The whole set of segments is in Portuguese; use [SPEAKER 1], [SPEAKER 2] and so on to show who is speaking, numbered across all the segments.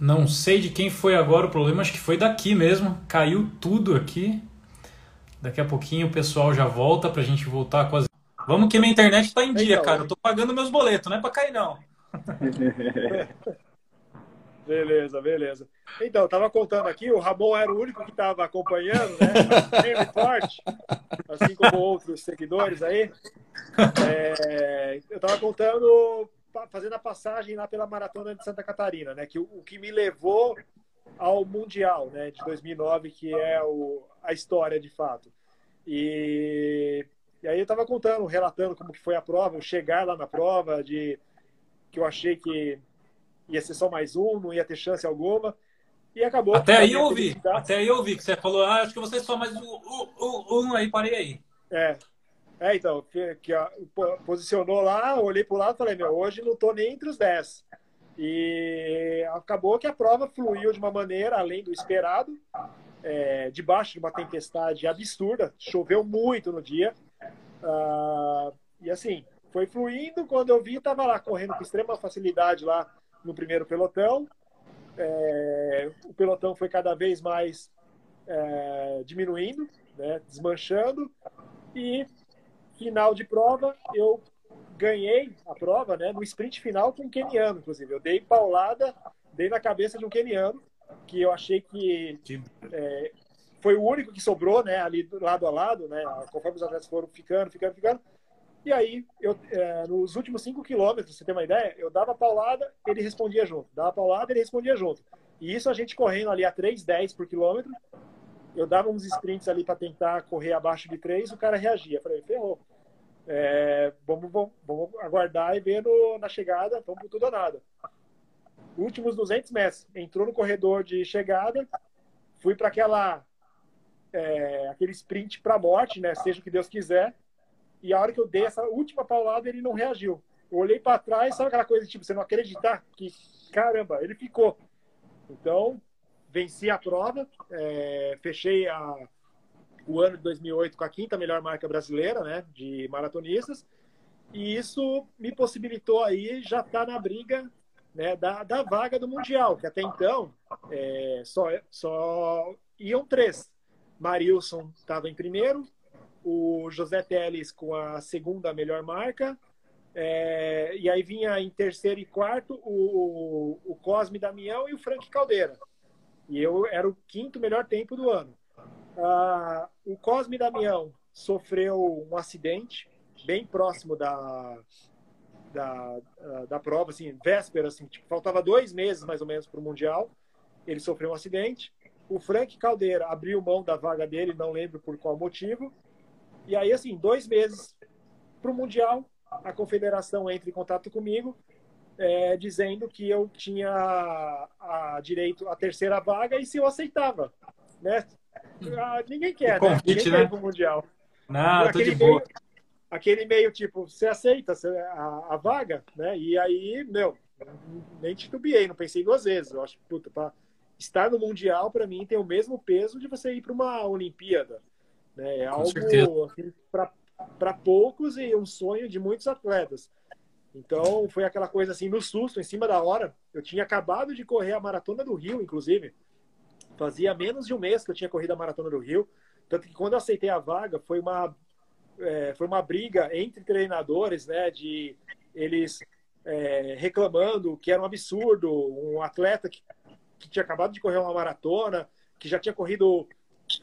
[SPEAKER 1] Não sei de quem foi agora o problema, acho que foi daqui mesmo. Caiu tudo aqui. Daqui a pouquinho o pessoal já volta pra gente voltar com as. Vamos que minha internet tá em dia, então, cara. Eu tô pagando meus boletos, não é pra cair, não.
[SPEAKER 2] beleza, beleza. Então, eu tava contando aqui, o Ramon era o único que estava acompanhando, né? Firme forte, assim como outros seguidores aí. É, eu tava contando fazendo a passagem lá pela maratona de Santa Catarina, né? Que o, o que me levou ao mundial, né? De 2009, que é o, a história de fato. E, e aí eu estava contando, relatando como que foi a prova, o chegar lá na prova, de que eu achei que ia ser só mais um, não ia ter chance alguma. E acabou.
[SPEAKER 1] Até aí eu ouvi. Até aí eu ouvi que você falou, ah, acho que você só mais um, um, um, aí, parei aí.
[SPEAKER 2] É, é, então, que, que posicionou lá, olhei para o lado e falei, meu, hoje não estou nem entre os 10. E acabou que a prova fluiu de uma maneira além do esperado, é, debaixo de uma tempestade absurda, choveu muito no dia. Uh, e assim, foi fluindo, quando eu vi, estava lá correndo com extrema facilidade lá no primeiro pelotão. É, o pelotão foi cada vez mais é, diminuindo, né, desmanchando, e final de prova, eu ganhei a prova, né, no sprint final com um keniano, inclusive. Eu dei paulada, dei na cabeça de um keniano, que eu achei que é, foi o único que sobrou, né, ali lado a lado, né, conforme os atletas foram ficando, ficando, ficando. E aí, eu, é, nos últimos cinco quilômetros, você tem uma ideia, eu dava paulada, ele respondia junto. Dava paulada, ele respondia junto. E isso a gente correndo ali a 3,10 por quilômetro, eu dava uns sprints ali para tentar correr abaixo de três, o cara reagia. Eu falei, ferrou. É, vamos, vamos, vamos, aguardar e ver na chegada, vamos por tudo ou nada. Últimos 200 metros, entrou no corredor de chegada, fui para aquela é, aquele sprint para a morte, né? Seja o que Deus quiser. E a hora que eu dei essa última paulada, ele não reagiu. Eu olhei para trás, sabe aquela coisa tipo, você não acreditar que caramba, ele ficou. Então, venci a prova, é, fechei a, o ano de 2008 com a quinta melhor marca brasileira, né, de maratonistas, e isso me possibilitou aí já estar tá na briga né, da, da vaga do mundial, que até então é, só só iam três. Marilson estava em primeiro, o José Teles com a segunda melhor marca, é, e aí vinha em terceiro e quarto o, o Cosme Damião e o Frank Caldeira. E eu era o quinto melhor tempo do ano. Ah, o Cosme Damião sofreu um acidente bem próximo da, da, da prova, assim, véspera, assim, tipo, faltava dois meses mais ou menos para o Mundial. Ele sofreu um acidente. O Frank Caldeira abriu mão da vaga dele, não lembro por qual motivo. E aí, assim, dois meses para o Mundial, a confederação entra em contato comigo é, dizendo que eu tinha a, direito à terceira vaga e se eu aceitava, né? Ah, ninguém quer, né? Ninguém quer né? ir pro Mundial.
[SPEAKER 1] Não, aquele, meio,
[SPEAKER 2] aquele meio tipo, você aceita a, a, vaga, né? E aí, meu, nem titubeei, não pensei duas vezes. Eu acho, puta, pra estar no Mundial, para mim, tem o mesmo peso de você ir para uma Olimpíada. Né? É algo assim, para poucos e um sonho de muitos atletas. Então, foi aquela coisa assim, no susto, em cima da hora. Eu tinha acabado de correr a maratona do Rio, inclusive. Fazia menos de um mês que eu tinha corrido a maratona do Rio. Tanto que quando eu aceitei a vaga, foi uma, é, foi uma briga entre treinadores, né? De eles é, reclamando que era um absurdo. Um atleta que, que tinha acabado de correr uma maratona, que já tinha corrido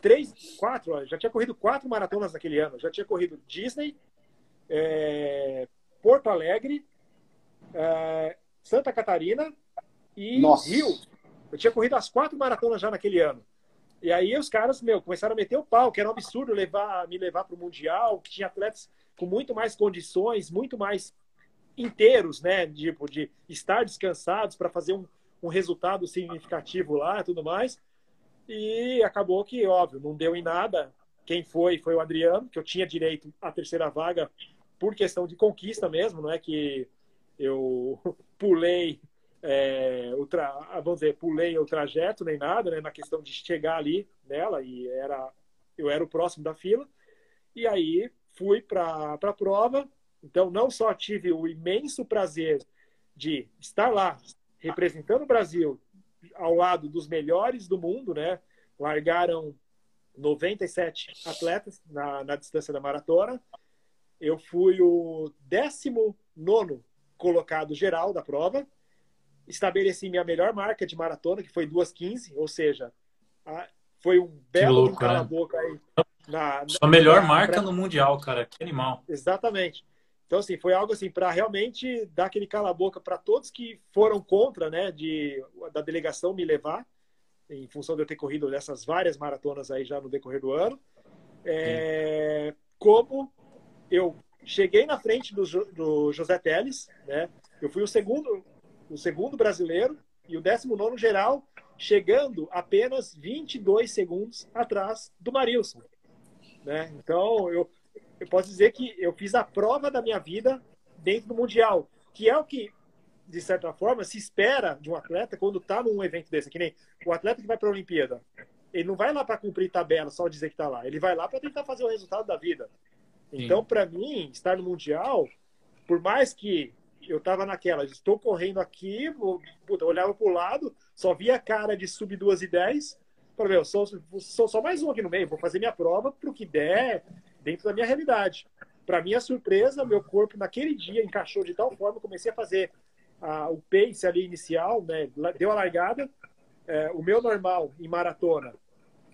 [SPEAKER 2] três, quatro, já tinha corrido quatro maratonas naquele ano. Já tinha corrido Disney, é, Porto Alegre, é, Santa Catarina e Nossa. Rio. Eu tinha corrido as quatro maratonas já naquele ano. E aí os caras, meu, começaram a meter o pau, que era um absurdo levar, me levar para o Mundial, que tinha atletas com muito mais condições, muito mais inteiros, né? Tipo, de estar descansados para fazer um, um resultado significativo lá tudo mais. E acabou que, óbvio, não deu em nada. Quem foi foi o Adriano, que eu tinha direito à terceira vaga por questão de conquista mesmo, não é que eu pulei é, tra... vamos dizer, pulei o trajeto nem nada, né, na questão de chegar ali nela e era eu era o próximo da fila e aí fui para a prova. Então não só tive o imenso prazer de estar lá representando o Brasil ao lado dos melhores do mundo, né? Largaram 97 atletas na, na distância da maratona. Eu fui o 19 colocado geral da prova. Estabeleci minha melhor marca de maratona, que foi 2,15, ou seja, a, foi um belo cala-boca né? aí.
[SPEAKER 1] Na, Sua melhor na, marca pra... no Mundial, cara. Que animal.
[SPEAKER 2] Exatamente. Então, assim, foi algo assim para realmente dar aquele cala-boca para todos que foram contra, né, de, da delegação me levar, em função de eu ter corrido dessas várias maratonas aí já no decorrer do ano. É, como eu cheguei na frente do, do José Teles, né, eu fui o segundo, o segundo brasileiro e o 19 geral, chegando apenas 22 segundos atrás do Marilson. Né? Então, eu, eu posso dizer que eu fiz a prova da minha vida dentro do Mundial, que é o que, de certa forma, se espera de um atleta quando está num evento desse. Que nem o atleta que vai para a Olimpíada. Ele não vai lá para cumprir tabela, só dizer que está lá. Ele vai lá para tentar fazer o resultado da vida. Então, para mim, estar no Mundial, por mais que eu estava naquela, estou correndo aqui, vou, puta, olhava para o lado, só via a cara de sub 2 e 10. Falei, meu, sou, sou só mais um aqui no meio, vou fazer minha prova para o que der, dentro da minha realidade. Para minha surpresa, meu corpo naquele dia encaixou de tal forma, comecei a fazer a, o pace ali inicial, né, deu a largada. É, o meu normal em maratona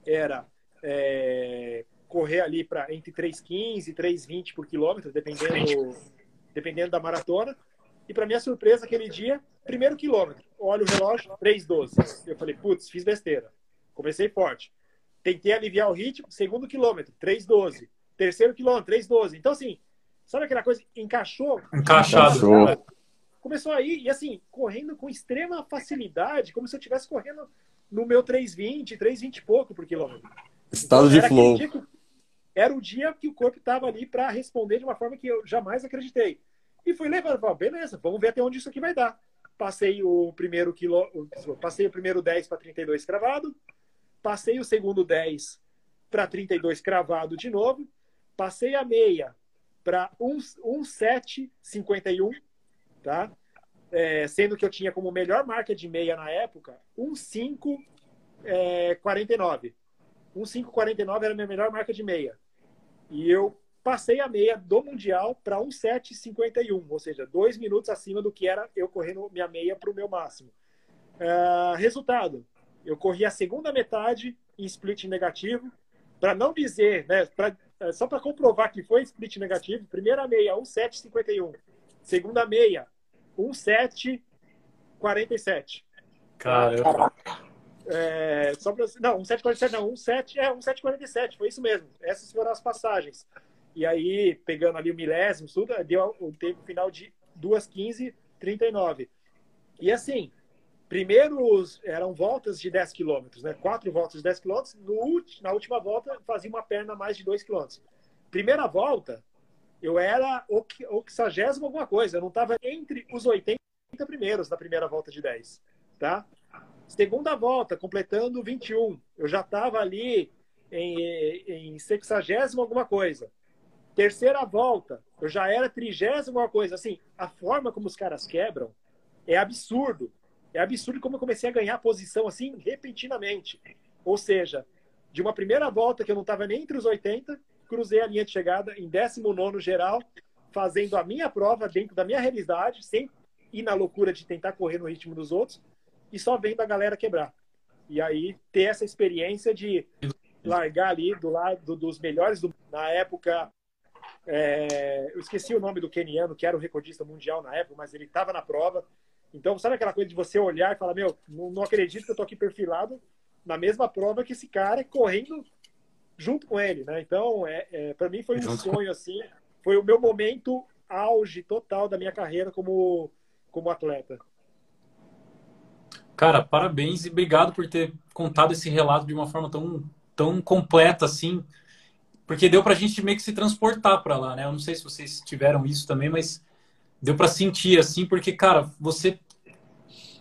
[SPEAKER 2] era é, correr ali para entre 3,15 e 3,20 por quilômetro, dependendo, dependendo da maratona. E para minha surpresa, aquele dia, primeiro quilômetro, olho o relógio, 3,12. Eu falei, putz, fiz besteira. Comecei forte. Tentei aliviar o ritmo, segundo quilômetro, 3,12. Terceiro quilômetro, 3,12. Então, assim, sabe aquela coisa? Encaixou.
[SPEAKER 1] Encaixado.
[SPEAKER 2] Encaixou. Começou aí, e assim, correndo com extrema facilidade, como se eu estivesse correndo no meu 3,20, 3,20 e pouco por quilômetro.
[SPEAKER 3] Estado então, de flow.
[SPEAKER 2] Que, era o dia que o corpo estava ali para responder de uma forma que eu jamais acreditei. E fui levando, falei, beleza, vamos ver até onde isso aqui vai dar. Passei o primeiro quilo, passei o primeiro 10 para 32 cravado, passei o segundo 10 para 32 cravado de novo, Passei a meia para 1,751, tá? É, sendo que eu tinha como melhor marca de meia na época 1,549. 1,549 era a minha melhor marca de meia. E eu passei a meia do Mundial para 1,751, ou seja, dois minutos acima do que era eu correndo minha meia para o meu máximo. Uh, resultado: eu corri a segunda metade em split negativo, para não dizer, né, pra, é, só para comprovar que foi split negativo, primeira meia, 1,751. Segunda meia, 1,747.
[SPEAKER 1] Caramba.
[SPEAKER 2] É, só pra, não, 1,747 não, 1,7, é, 1,747, foi isso mesmo. Essas foram as passagens. E aí, pegando ali o milésimo, tudo, deu o tempo final de 2,15,39. E assim, primeiros eram voltas de 10 quilômetros, né? Quatro voltas de 10 quilômetros. Na última volta, fazia uma perna mais de 2 quilômetros. Primeira volta, eu era o 60 alguma coisa. Eu não estava entre os 80 primeiros na primeira volta de 10, tá? Segunda volta, completando 21. Eu já estava ali em, em 60 alguma coisa. Terceira volta, eu já era 30 alguma coisa. Assim, a forma como os caras quebram é absurdo. É absurdo como eu comecei a ganhar posição assim repentinamente. Ou seja, de uma primeira volta que eu não estava nem entre os 80, cruzei a linha de chegada em 19 geral, fazendo a minha prova dentro da minha realidade, sem ir na loucura de tentar correr no ritmo dos outros, e só vendo a galera quebrar. E aí ter essa experiência de largar ali do lado dos melhores do, na época. É, eu esqueci o nome do keniano, que era o recordista mundial na época, mas ele estava na prova. Então, sabe aquela coisa de você olhar e falar, meu, não, não acredito que eu tô aqui perfilado na mesma prova que esse cara correndo junto com ele, né? Então, é, é para mim foi um sonho, assim, foi o meu momento auge total da minha carreira como, como atleta.
[SPEAKER 1] Cara, parabéns e obrigado por ter contado esse relato de uma forma tão, tão completa assim, porque deu pra gente meio que se transportar para lá, né? Eu não sei se vocês tiveram isso também, mas deu para sentir assim, porque, cara, você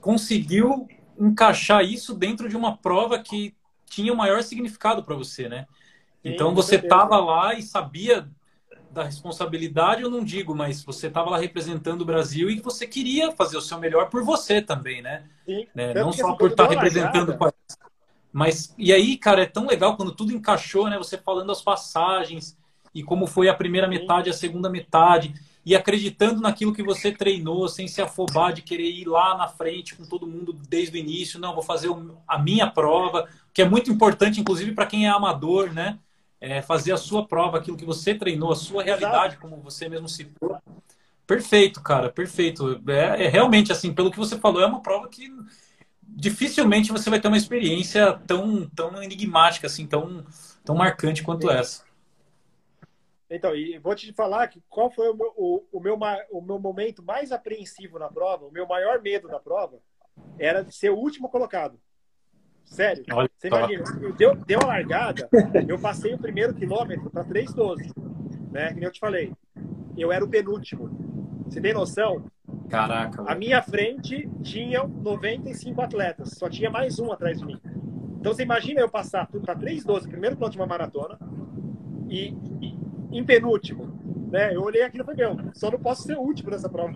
[SPEAKER 1] conseguiu encaixar isso dentro de uma prova que tinha o maior significado para você, né? Sim, então você estava lá e sabia da responsabilidade, eu não digo, mas você estava lá representando o Brasil e você queria fazer o seu melhor por você também, né?
[SPEAKER 2] Sim.
[SPEAKER 1] né? Não só por estar tá representando o país. Mas, e aí, cara, é tão legal quando tudo encaixou, né? Você falando as passagens e como foi a primeira metade, a segunda metade, e acreditando naquilo que você treinou, sem se afobar de querer ir lá na frente com todo mundo desde o início. Não, vou fazer a minha prova, que é muito importante, inclusive, para quem é amador, né? é, fazer a sua prova, aquilo que você treinou, a sua realidade, como você mesmo citou. Perfeito, cara, perfeito. É, é, realmente assim, pelo que você falou, é uma prova que dificilmente você vai ter uma experiência tão, tão enigmática, assim, tão, tão marcante quanto essa.
[SPEAKER 2] Então, e vou te falar que qual foi o meu, o, o, meu, o meu momento mais apreensivo na prova, o meu maior medo da prova, era de ser o último colocado. Sério. Olha você imagina, deu, deu a largada, eu passei o primeiro quilômetro para 3,12. Né? Como eu te falei. Eu era o penúltimo. Você tem noção?
[SPEAKER 1] Caraca.
[SPEAKER 2] A minha frente tinha 95 atletas. Só tinha mais um atrás de mim. Então você imagina eu passar tudo para 3,12, primeiro quilômetro de uma maratona, e, e em penúltimo. Né? Eu olhei aquilo e falei, meu, só não posso ser o último nessa prova.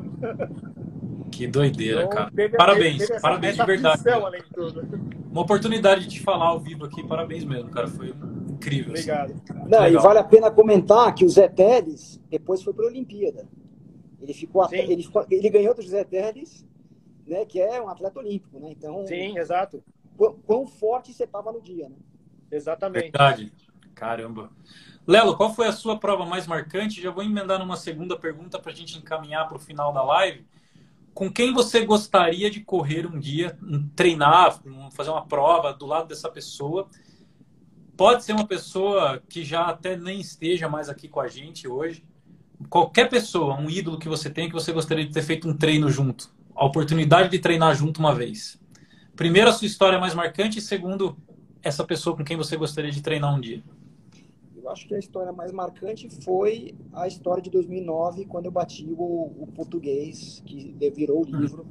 [SPEAKER 1] Que doideira, então, cara. Teve, parabéns, teve essa, parabéns essa de verdade. De tudo uma oportunidade de te falar ao vivo aqui. Parabéns mesmo, cara. Foi incrível.
[SPEAKER 2] Assim. Obrigado.
[SPEAKER 3] Assim. Não, e vale a pena comentar que o Zé Teles depois foi para a Olimpíada. Ele ficou, ele, ficou, ele ganhou do José Teles, né, que é um atleta olímpico, né? Então,
[SPEAKER 2] Sim, exato.
[SPEAKER 3] Quão, quão forte você estava no dia, né?
[SPEAKER 2] Exatamente.
[SPEAKER 1] Verdade. Caramba. Lelo, qual foi a sua prova mais marcante? Já vou emendar numa segunda pergunta para a gente encaminhar para o final da live com quem você gostaria de correr um dia, treinar, fazer uma prova do lado dessa pessoa? Pode ser uma pessoa que já até nem esteja mais aqui com a gente hoje. Qualquer pessoa, um ídolo que você tem que você gostaria de ter feito um treino junto. A oportunidade de treinar junto uma vez. Primeiro, a sua história mais marcante. E segundo, essa pessoa com quem você gostaria de treinar um dia.
[SPEAKER 3] Eu acho que a história mais marcante foi a história de 2009, quando eu bati o, o português, que virou o livro.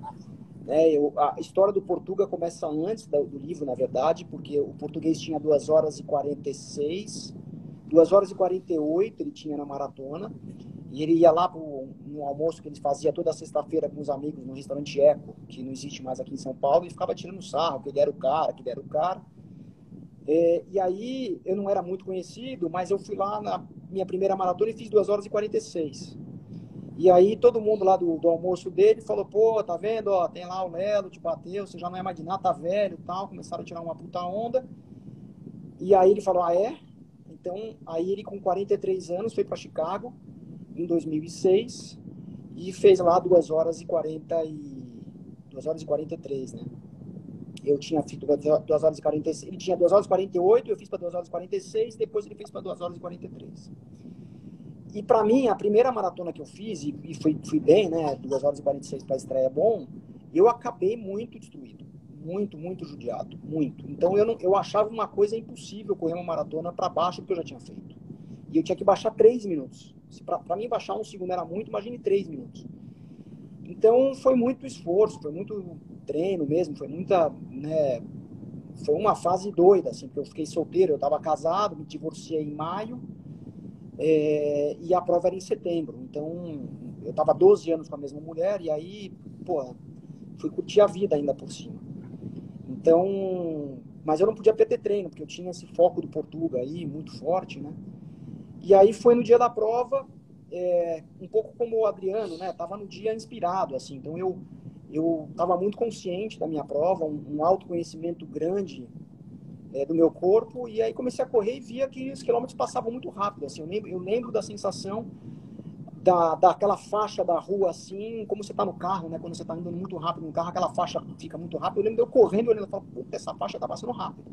[SPEAKER 3] Né? Eu, a história do Portuga começa antes do, do, livro, na verdade, porque o português tinha 2 horas e 46, 2 horas e 48 ele tinha na maratona, e ele ia lá pro, no almoço que ele fazia toda sexta-feira com os amigos no restaurante Eco, que não existe mais aqui em São Paulo, e ficava tirando sarro, que ele era o cara, que ele era o cara. É, e aí eu não era muito conhecido, mas eu fui lá na minha primeira maratona e fiz 2 horas e 46. E aí todo mundo lá do, do almoço dele falou, pô, tá vendo, ó, tem lá o Lelo, te bateu, você já não é mais de nada, tá velho tal. Começaram a tirar uma puta onda. E aí ele falou, ah, é? Então, aí ele com 43 anos foi para Chicago em 2006 e fez lá 2 horas e 40 e 2 horas e 43, né? eu tinha feito 2 horas e 46, ele tinha 2 horas e 48, eu fiz para 2 horas e 46, depois ele fez para 2 horas e 43. E para mim, a primeira maratona que eu fiz, e, e fui, fui bem, né, 2 horas e 46 para estreia é bom, eu acabei muito destruído, muito, muito judiado, muito. Então eu, não, eu achava uma coisa impossível correr uma maratona para baixo do que eu já tinha feito. E eu tinha que baixar 3 minutos. Para mim, baixar um segundo era muito, imagine 3 minutos. Então foi muito esforço, foi muito treino mesmo, foi muita, né, foi uma fase doida, assim, porque eu fiquei solteiro, eu estava casado, me divorciei em maio, é, e a prova era em setembro, então eu estava 12 anos com a mesma mulher, e aí, pô, fui curtir a vida ainda por cima. Então, mas eu não podia perder treino, porque eu tinha esse foco do Portugal aí, muito forte, né? E aí foi no dia da prova, é, um pouco como o Adriano, né? Tava no dia inspirado, assim, então eu eu estava muito consciente da minha prova, um, um autoconhecimento grande é, do meu corpo, e aí comecei a correr e via que os quilômetros passavam muito rápido. Assim, eu, lembro, eu lembro da sensação da, daquela faixa da rua, assim, como você está no carro, né? Quando você está andando muito rápido no carro, aquela faixa fica muito rápida. Eu lembro de eu correndo, olhando e falando, puta, essa faixa está passando rápido.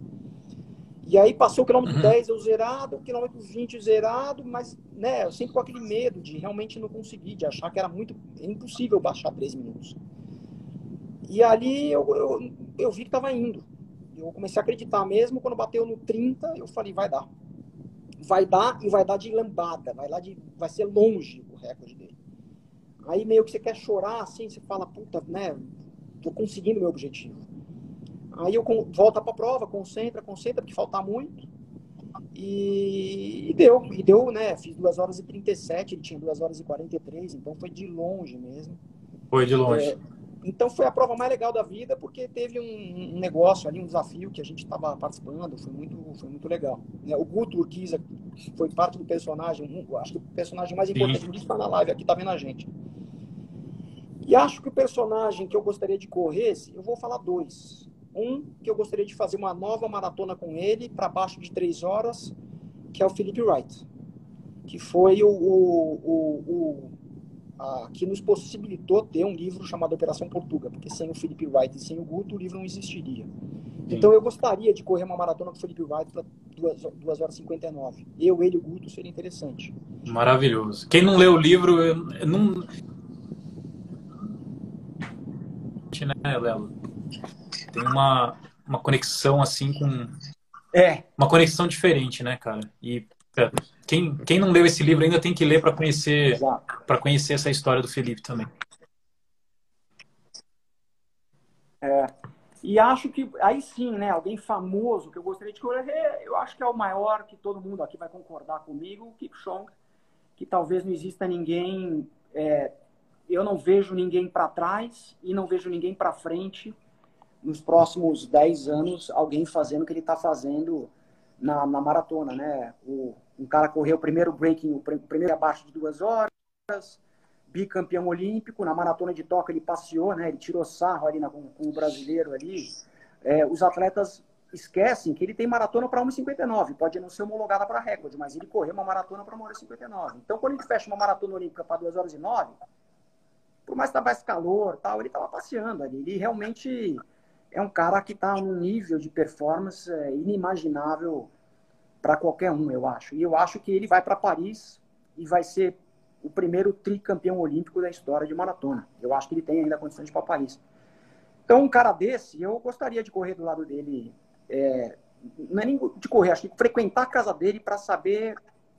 [SPEAKER 3] E aí passou o quilômetro uhum. 10 eu zerado, o quilômetro 20 zerado, mas né, eu sempre com aquele medo de realmente não conseguir, de achar que era muito impossível baixar 3 minutos. E ali eu, eu, eu vi que estava indo. Eu comecei a acreditar mesmo. Quando bateu no 30, eu falei, vai dar. Vai dar e vai dar de lambada. Vai, lá de, vai ser longe o recorde dele. Aí meio que você quer chorar assim, você fala, puta, né? Tô conseguindo meu objetivo. Aí eu volta para a prova, concentra, concentra, porque falta muito. E, e, deu, e deu, né? Fiz 2 horas e 37, ele tinha 2 horas e 43, então foi de longe mesmo.
[SPEAKER 1] Foi de longe. É,
[SPEAKER 3] então foi a prova mais legal da vida, porque teve um, um negócio ali, um desafio que a gente estava participando, foi muito, foi muito legal. Né, o Guto Urquiza foi parte do personagem, acho que o personagem mais importante disso está na live, aqui está vendo a gente. E acho que o personagem que eu gostaria de correr, eu vou falar dois. Um, que eu gostaria de fazer uma nova maratona com ele, para baixo de três horas, que é o Felipe Wright, que foi o, o, o, o a, que nos possibilitou ter um livro chamado Operação Portuga, porque sem o Felipe Wright e sem o Guto, o livro não existiria. Sim. Então eu gostaria de correr uma maratona com o Felipe Wright para 2 horas e 59. Eu, ele e o Guto seria interessante.
[SPEAKER 1] Maravilhoso. Quem não lê o livro, eu, eu não. Né, Lelo? Tem uma, uma conexão assim com.
[SPEAKER 3] É.
[SPEAKER 1] Uma conexão diferente, né, cara? E quem, quem não leu esse livro ainda tem que ler para conhecer para conhecer essa história do Felipe também.
[SPEAKER 3] É, e acho que aí sim, né, alguém famoso que eu gostaria de correr, eu acho que é o maior que todo mundo aqui vai concordar comigo, o Kipchoge, que talvez não exista ninguém, é, eu não vejo ninguém para trás e não vejo ninguém para frente nos próximos 10 anos, alguém fazendo o que ele está fazendo na, na maratona, né? O, um cara correu o primeiro breaking, o primeiro abaixo de duas horas, bicampeão olímpico, na maratona de Tóquio ele passeou, né? Ele tirou sarro ali na, com, com o brasileiro ali. É, os atletas esquecem que ele tem maratona para 1,59, pode não ser homologada para recorde, mas ele correu uma maratona para 1,59. Então, quando a gente fecha uma maratona olímpica para 2 horas e 9, por mais que tivesse calor tal, ele estava passeando ali. Ele realmente é um cara que está num nível de performance é, inimaginável para qualquer um, eu acho. E eu acho que ele vai para Paris e vai ser o primeiro tricampeão olímpico da história de maratona. Eu acho que ele tem ainda condições para Paris. Então, um cara desse, eu gostaria de correr do lado dele. É, não é nem de correr, acho que frequentar a casa dele para saber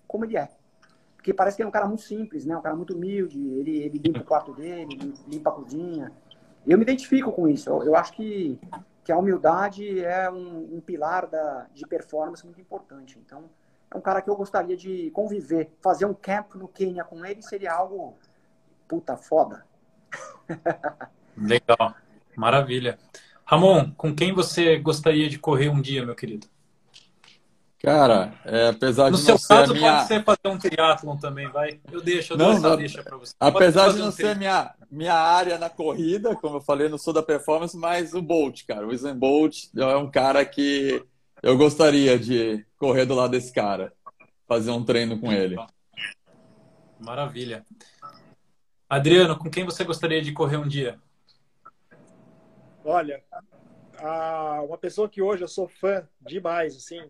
[SPEAKER 3] como ele é. Porque parece que ele é um cara muito simples, né? Um cara muito humilde. Ele, ele limpa o quarto dele, limpa a cozinha. Eu me identifico com isso. Eu, eu acho que, que a humildade é um, um, pilar da, de performance muito importante. Então, é um cara que eu gostaria de conviver. Fazer um camp no Quênia com ele seria algo puta foda.
[SPEAKER 1] Legal. Maravilha. Ramon, com quem você gostaria de correr um dia, meu querido?
[SPEAKER 4] Cara, é, apesar
[SPEAKER 1] no
[SPEAKER 4] de
[SPEAKER 1] não
[SPEAKER 4] ser
[SPEAKER 1] caso,
[SPEAKER 4] minha...
[SPEAKER 1] pode ser fazer um triatlon também, vai. Eu deixo, eu não, dou essa deixa para você.
[SPEAKER 4] Apesar de não um ser minha, minha área na corrida, como eu falei, não sou da performance, mas o Bolt, cara. O Usain Bolt é um cara que eu gostaria de correr do lado desse cara. Fazer um treino com ele.
[SPEAKER 1] Maravilha. Adriano, com quem você gostaria de correr um dia?
[SPEAKER 2] Olha, uma pessoa que hoje eu sou fã demais, assim,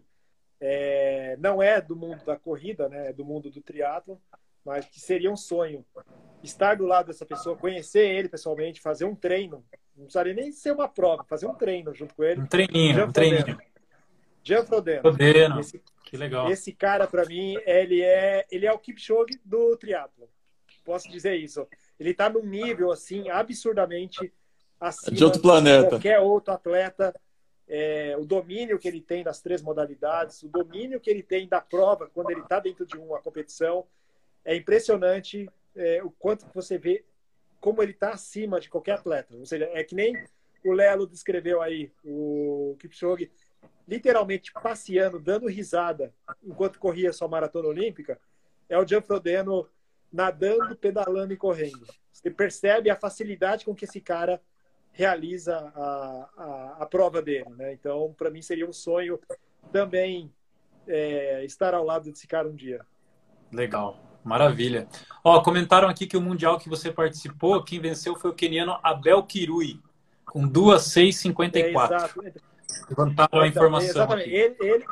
[SPEAKER 2] é, não é do mundo da corrida, né? É do mundo do triatlo, mas que seria um sonho estar do lado dessa pessoa, conhecer ele pessoalmente, fazer um treino. Não precisaria nem ser uma prova, fazer um treino junto com ele.
[SPEAKER 1] Um treininho, Jean um treininho.
[SPEAKER 2] Jean Frodeno.
[SPEAKER 1] Frodeno. Esse, que legal.
[SPEAKER 2] Esse cara, para mim, ele é, ele é o Kipchoge do triatlo. Posso dizer isso. Ele está num nível, assim, absurdamente acima
[SPEAKER 4] de outro planeta.
[SPEAKER 2] de qualquer outro atleta é, o domínio que ele tem das três modalidades, o domínio que ele tem da prova quando ele está dentro de uma competição. É impressionante é, o quanto você vê como ele está acima de qualquer atleta. Ou seja, é que nem o Lelo descreveu aí, o Kipchoge literalmente passeando, dando risada enquanto corria sua maratona olímpica, é o Gianfrodeno nadando, pedalando e correndo. Você percebe a facilidade com que esse cara realiza a, a, a prova dele. Né? Então, para mim, seria um sonho também é, estar ao lado desse cara um dia.
[SPEAKER 1] Legal, maravilha. Ó, comentaram aqui que o Mundial que você participou, quem venceu foi o keniano Abel Kirui, com 2,654. É, Levantaram a informação.
[SPEAKER 2] Exatamente. Ele, ele,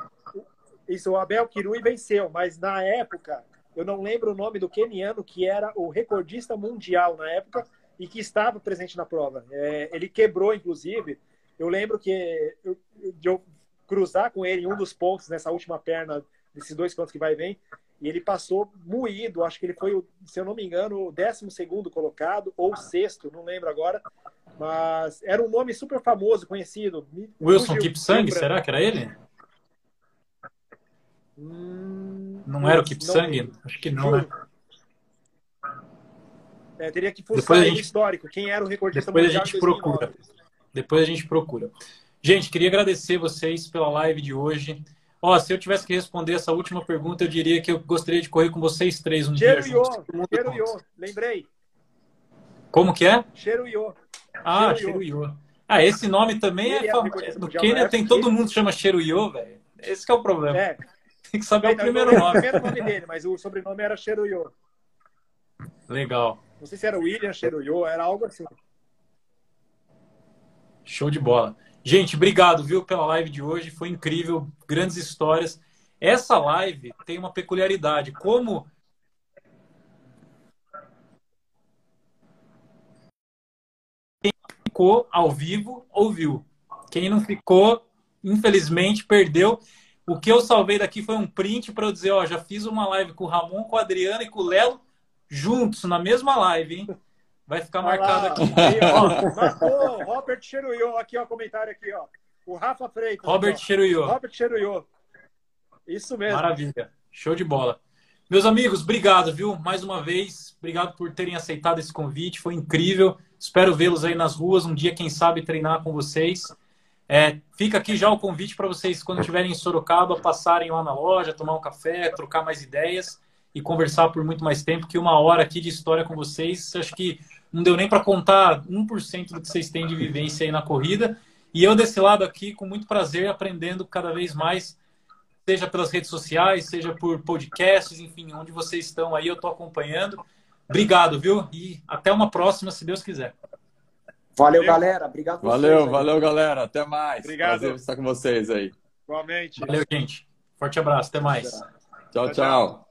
[SPEAKER 2] isso, o Abel Kirui venceu, mas na época, eu não lembro o nome do keniano que era o recordista mundial na época, e que estava presente na prova. É, ele quebrou, inclusive. Eu lembro que eu, de eu cruzar com ele em um dos pontos nessa última perna desses dois pontos que vai e vem, e ele passou moído. Acho que ele foi, se eu não me engano, o 12 segundo colocado ou sexto, não lembro agora. Mas era um nome super famoso, conhecido.
[SPEAKER 1] Wilson Kipsang, será que era ele?
[SPEAKER 2] Hum,
[SPEAKER 1] não era o Kipsang? Acho que não, né?
[SPEAKER 2] É, teria que fuçar gente... histórico. Quem era o recordista
[SPEAKER 1] Depois a gente procura. Depois a gente procura. Gente, queria agradecer vocês pela live de hoje. Ó, se eu tivesse que responder essa última pergunta, eu diria que eu gostaria de correr com vocês três um
[SPEAKER 2] Cheiro
[SPEAKER 1] dia.
[SPEAKER 2] Cheiro Iô, lembrei.
[SPEAKER 1] Como que é?
[SPEAKER 2] Cheiro Iô.
[SPEAKER 1] Ah, Cheiro Iô. Ah, esse nome também Ele é, é famoso. No Quênia tem todo mundo chama Cheiro Iô, velho. Esse é o problema. É. Tem que saber então, o primeiro nome.
[SPEAKER 2] O primeiro nome dele, mas o sobrenome era Cheiro Iô.
[SPEAKER 1] Legal.
[SPEAKER 2] Não sei se era William Cheruyo, era algo assim.
[SPEAKER 1] Show de bola. Gente, obrigado, viu, pela live de hoje. Foi incrível, grandes histórias. Essa live tem uma peculiaridade. Como quem ficou ao vivo ouviu. Quem não ficou, infelizmente, perdeu. O que eu salvei daqui foi um print para eu dizer, ó, já fiz uma live com o Ramon, com o Adriano e com o Lelo juntos na mesma live, hein? Vai ficar marcado aqui.
[SPEAKER 2] Aí, ó, marcou Robert Cheruyo, aqui, ó, comentário aqui, ó. O Rafa Freitas.
[SPEAKER 1] Robert Cheruyo.
[SPEAKER 2] Robert Cheruyo. Isso mesmo.
[SPEAKER 1] Maravilha. Show de bola. Meus amigos, obrigado, viu? Mais uma vez, obrigado por terem aceitado esse convite. Foi incrível. Espero vê-los aí nas ruas um dia, quem sabe, treinar com vocês. É, fica aqui já o convite para vocês, quando estiverem em Sorocaba, passarem lá na loja, tomar um café, trocar mais ideias e conversar por muito mais tempo, que uma hora aqui de história com vocês, acho que não deu nem para contar 1% do que vocês têm de vivência aí na corrida. E eu desse lado aqui, com muito prazer, aprendendo cada vez mais, seja pelas redes sociais, seja por podcasts, enfim, onde vocês estão aí, eu estou acompanhando. Obrigado, viu? E até uma próxima, se Deus quiser.
[SPEAKER 3] Valeu, galera. Obrigado
[SPEAKER 4] Valeu, vocês, valeu, galera. Até mais. Obrigado. Prazer estar com vocês aí.
[SPEAKER 2] Igualmente.
[SPEAKER 1] Valeu, gente. Forte abraço. Até mais.
[SPEAKER 4] tchau. tchau. tchau.